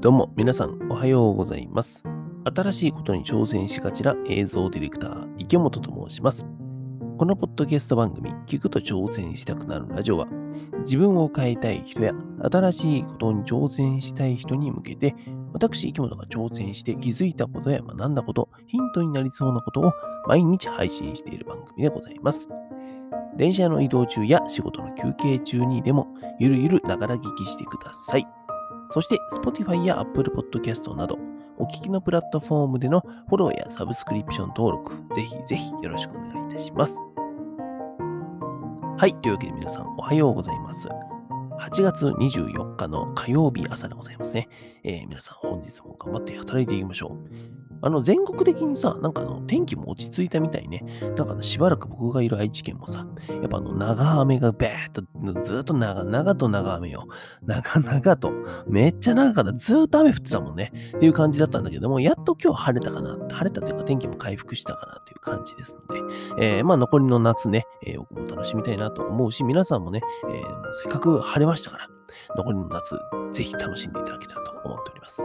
どうも皆さんおはようございます。新しいことに挑戦しがちな映像ディレクター池本と申します。このポッドキャスト番組聞くと挑戦したくなるラジオは自分を変えたい人や新しいことに挑戦したい人に向けて私池本が挑戦して気づいたことや学んだこと、ヒントになりそうなことを毎日配信している番組でございます。電車の移動中や仕事の休憩中にでもゆるゆるながら聞きしてください。そして Spotify や Apple Podcast などお聞きのプラットフォームでのフォローやサブスクリプション登録、ぜひぜひよろしくお願いいたします。はい。というわけで皆さんおはようございます。8月24日の火曜日朝でございますね。えー皆さん本日も頑張って働いていきましょう。あの、全国的にさ、なんかあの、天気も落ち着いたみたいね。なんか、しばらく僕がいる愛知県もさ、やっぱあの、長雨がべーっと、ずっと長、長と長雨よ。長々と、めっちゃ長かった。ずーっと雨降ってたもんね。っていう感じだったんだけども、やっと今日晴れたかな。晴れたというか天気も回復したかなという感じですので、えーまあ残りの夏ね、えー僕も楽しみたいなと思うし、皆さんもね、えーせっかく晴れましたから、残りの夏、ぜひ楽しんでいただけたらと思っております。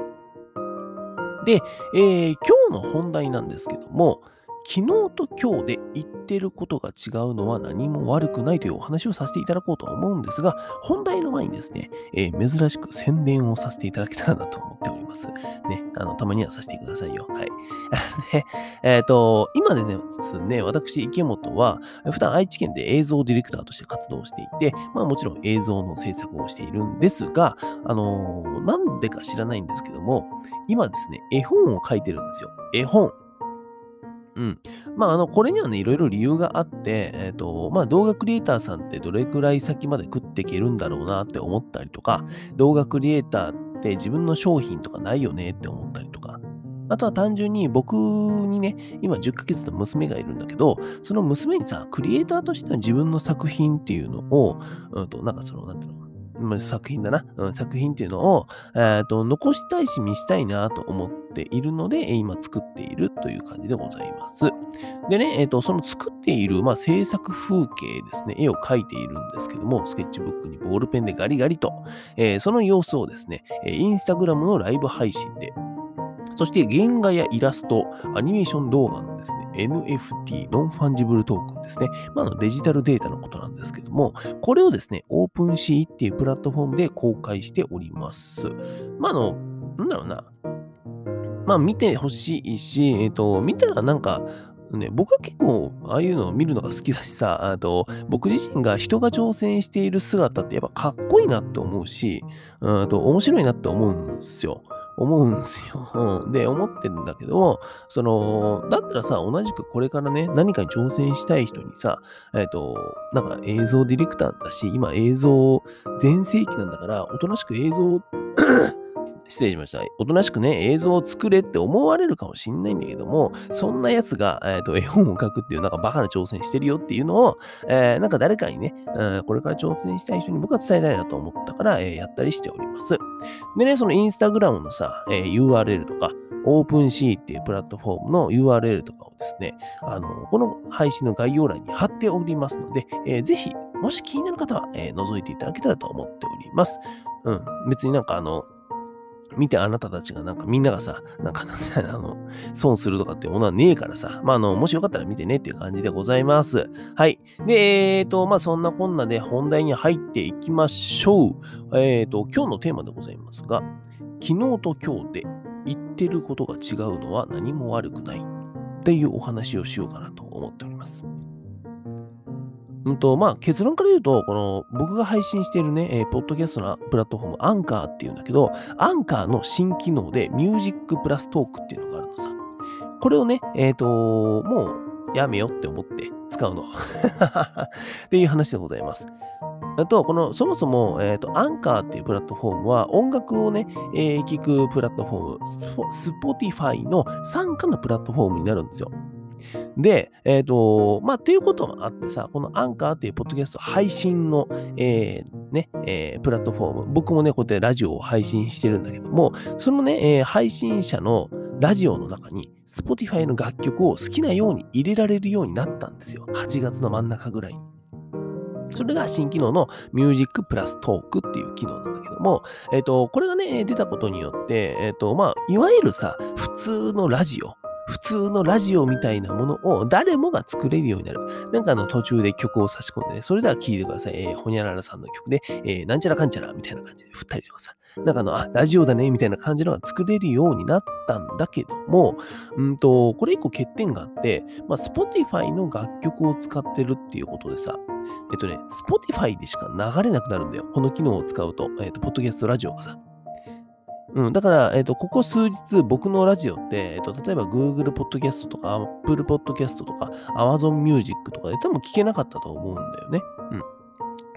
で、えー今日の本題なんですけども、昨日と今日で言ってることが違うのは何も悪くないというお話をさせていただこうと思うんですが、本題の前にですね、えー珍しく宣伝をさせていただけたらなと思っております。ね、あの、たまにはさせてくださいよ。はい。えっ、と、今でですね、私、池本は、普段愛知県で映像ディレクターとして活動していて、まあもちろん映像の制作をしているんですが、あのーなんでか知らないんですけども、今ですね、絵本を書いてるんですよ。絵本。うん。まあ、あの、これにはね、いろいろ理由があって、えっ、と、まあ、動画クリエイターさんってどれくらい先まで食っていけるんだろうなって思ったりとか、動画クリエイターって自分の商品とかないよねって思ったりとか、あとは単純に僕にね、今10ヶ月の娘がいるんだけど、その娘にさ、クリエイターとしての自分の作品っていうのを、うんと、なんかその、なんていうの、まあ作品だな、うん、作品っていうのを、えーと残したいし見したいなと思っているので、えー今作っているという感じでございます。でね、えーとその作っている、まあ、制作風景ですね、絵を描いているんですけども、スケッチブックにボールペンでガリガリと、えーその様子をですね、えーインスタグラムのライブ配信で、そして原画やイラスト、アニメーション動画のですね、NFT、ノンファンジブルトークンですね、まあ、のデジタルデータのことなんですけども、これをですね、 OpenSea っていうプラットフォームで公開しております。まあ、あの、なんだろうな。まあ、見てほしいし、えっ、と、見たらなんか、ね、僕は結構、ああいうのを見るのが好きだしさ、あと、僕自身が人が挑戦している姿ってやっぱかっこいいなって思うし、うんと、面白いなって思うんですよ。思うんですよ。うんで、思ってるんだけども、その、だったらさ、同じくこれからね、何かに挑戦したい人にさ、えっ、と、なんか映像ディレクターだし、今映像全盛期なんだから、おとなしく映像、失礼しました。おとなしくね、映像を作れって思われるかもしんないんだけども、そんな奴が、えっ、と、絵本を描くっていう、なんかバカな挑戦してるよっていうのを、えーなんか誰かにね、うんこれから挑戦したい人に僕は伝えたいなと思ったから、えーやったりしております。でね、そのインスタグラムのさ、え URL とか、オープンシーっていうプラットフォームの URL とかをですね、あの、この配信の概要欄に貼っておりますので、えーぜひ、もし気になる方は、え覗いていただけたらと思っております。うん。別になんかあの、見てあなたたちがなんかみんながさ、なんかなんだあの、損するとかっていうものはねえからさ、まああの、もしよかったら見てねっていう感じでございます。はい。で、えっ、と、まあそんなこんなで本題に入っていきましょう。えっ、と、今日のテーマでございますが、昨日と今日で言ってることが違うのは何も悪くないっていうお話をしようかなと思っております。うんと、まあ、結論から言うと、この僕が配信しているね、えーポッドキャストのプラットフォーム、アンカーっていうんだけど、アンカーの新機能でミュージックプラストークっていうのがあるのさ。これをね、えっ、と、もうやめよって思って使うの。っていう話でございます。あと、この、そもそも、えっ、と、アンカーっていうプラットフォームは、音楽をね、えー聞くプラットフォーム、スポ Spotify の参加のプラットフォームになるんですよ。で、えっ、と、まあ、っていうこともあってさ、このアンカーっていうポッドキャスト配信の、えーね、えープラットフォーム、僕もね、こうやってラジオを配信してるんだけども、そのね、えー配信者のラジオの中に、Spotify の楽曲を好きなように入れられるようになったんですよ。8月の真ん中ぐらいに。それが新機能のミュージックプラストークっていう機能なんだけども、えっ、と、これがね、出たことによって、えっ、と、まあ、いわゆるさ、普通のラジオ、普通のラジオみたいなものを誰もが作れるようになる。なんかあの途中で曲を差し込んでね、それでは聴いてください。えー、ほにゃららさんの曲で、えー、なんちゃらかんちゃらみたいな感じで振ったりとかさ。なんかあの、あ、ラジオだねみたいな感じのが作れるようになったんだけども、うんと、これ一個欠点があって、まあ、Spotify の楽曲を使ってるっていうことでさ、えっとね、Spotify でしか流れなくなるんだよ。この機能を使うと、えっと、ポッドキャストラジオがさ。うん、だから、えっ、と、ここ数日、僕のラジオって、えっ、と、例えば Google Podcast とか Apple Podcast とか Amazon Music とかで多分聞けなかったと思うんだよね。うん。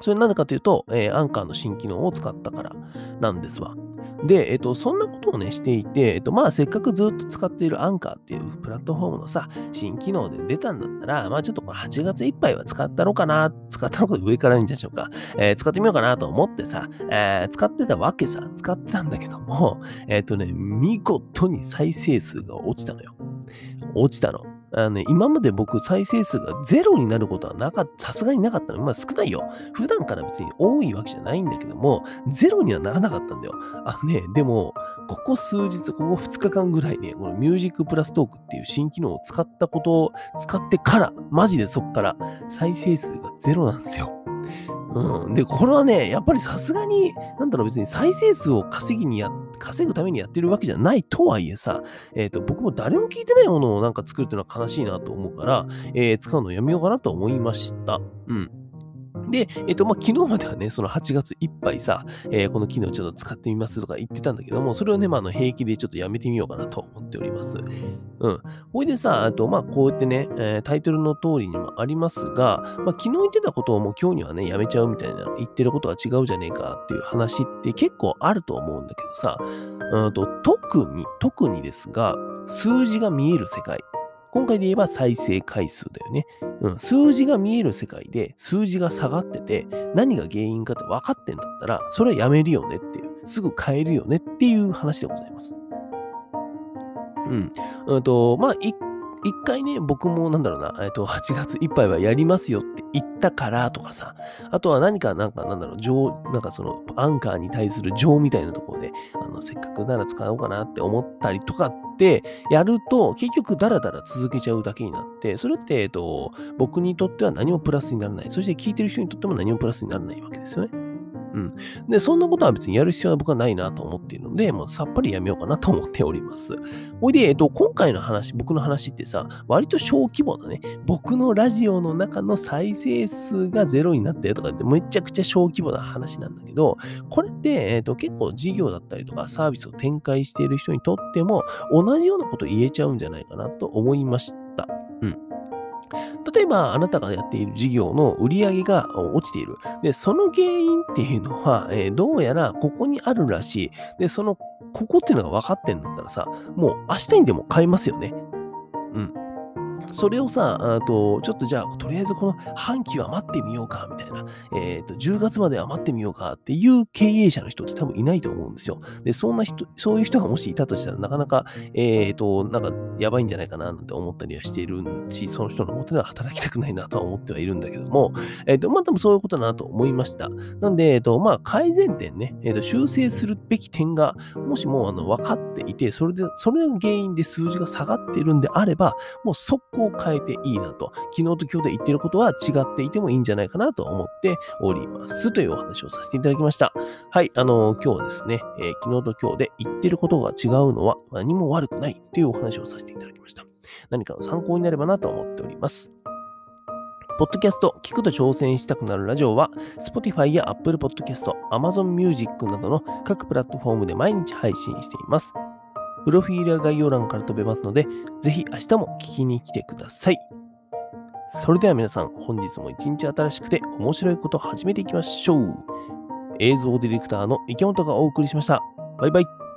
それなぜかというと、えー、アンカーの新機能を使ったからなんですわ。で、えっと、そんなことをね、していて、えっと、まあ、せっかくずっと使っているアンカーっていうプラットフォームのさ、新機能で出たんだったら、まあ、ちょっとこれ8月いっぱいは使ったのかな、使ったのか上からいいんでしょうか、えー、使ってみようかなと思ってさ、えー、使ってたわけさ、使ってたんだけども、えっとね、見事に再生数が落ちたのよ。落ちたの。あのね、今まで僕再生数がゼロになることはなかった、さすがになかったの。まあ少ないよ。普段から別に多いわけじゃないんだけども、ゼロにはならなかったんだよ。あね、でも、ここ数日、ここ2日間ぐらいね、このミュージックプラストークっていう新機能を使ったことを使ってから、マジでそっから再生数がゼロなんですよ。うん。で、これはね、やっぱりさすがに、なんだろう、別に再生数を稼ぎにや、稼ぐためにやってるわけじゃないとはいえさ、えっ、ー、と、僕も誰も聞いてないものをなんか作るっていうのは悲しいなと思うから、えー、使うのやめようかなと思いました。うん。で、えっ、と、まあ、昨日まではね、その8月いっぱいさ、えー、この機能ちょっと使ってみますとか言ってたんだけども、それをね、まあ、あの平気でちょっとやめてみようかなと思っております。うん。ほいでさ、あと、まあ、こうやってね、えー、タイトルの通りにもありますが、まあ、昨日言ってたことをもう今日にはね、やめちゃうみたいな、言ってることは違うじゃねえかっていう話って結構あると思うんだけどさ、うんと特に、特にですが、数字が見える世界。今回で言えば再生回数だよね。うん、数字が見える世界で数字が下がってて何が原因かって分かってんだったらそれはやめるよねっていう、すぐ変えるよねっていう話でございます。うん。うんと、まあ、一一回ね、僕もなんだろうな、えっと、8月いっぱいはやりますよって言ったからとかさ、あとは何か、なんか、なんだろう、情、なんかその、アンカーに対する情みたいなところで、あの、せっかくなら使おうかなって思ったりとかってやると、結局ダラダラ続けちゃうだけになって、それって、えっと、僕にとっては何もプラスにならない。そして聞いてる人にとっても何もプラスにならないわけですよね。うん。で、そんなことは別にやる必要は僕はないなと思っているので、もうさっぱりやめようかなと思っております。ほいで、えっと、今回の話、僕の話ってさ、割と小規模なね、僕のラジオの中の再生数がゼロになったよとかってめちゃくちゃ小規模な話なんだけど、これって、えっと、結構事業だったりとかサービスを展開している人にとっても同じようなこと言えちゃうんじゃないかなと思いました。うん。例えば、あなたがやっている事業の売り上げが落ちている。で、その原因っていうのは、えー、どうやらここにあるらしい。で、その、ここっていうのが分かってんだったらさ、もう明日にでも買えますよね。うん。それをさ、あとちょっとじゃあ、とりあえずこの半期は待ってみようか、みたいな、えっ、ー、と、10月までは待ってみようかっていう経営者の人って多分いないと思うんですよ。で、そんな人、そういう人がもしいたとしたら、なかなか、えっ、ー、と、なんか、やばいんじゃないかな、なんて思ったりはしているし、その人のもとでは働きたくないなとは思ってはいるんだけども、えっ、ー、と、まあ、多分そういうことだなと思いました。なんで、えっ、と、まあ、改善点ね、えっ、と、修正するべき点が、もしも、あの、分かっていて、それで、それが原因で数字が下がっているんであれば、もう速攻を変えていいなと、昨日と今日で言ってることは違っていてもいいんじゃないかなと思っておりますというお話をさせていただきました。はい、あの今日はですね、えー、昨日と今日で言ってることが違うのは何も悪くないというお話をさせていただきました。何かの参考になればなと思っております。ポッドキャスト、聞くと挑戦したくなるラジオは、Spotify や Apple Podcast、Amazon Music などの各プラットフォームで毎日配信しています。プロフィールや概要欄から飛べますので、ぜひ明日も聞きに来てください。それでは皆さん、本日も一日新しくて面白いことを始めていきましょう。映像ディレクターの池本がお送りしました。バイバイ。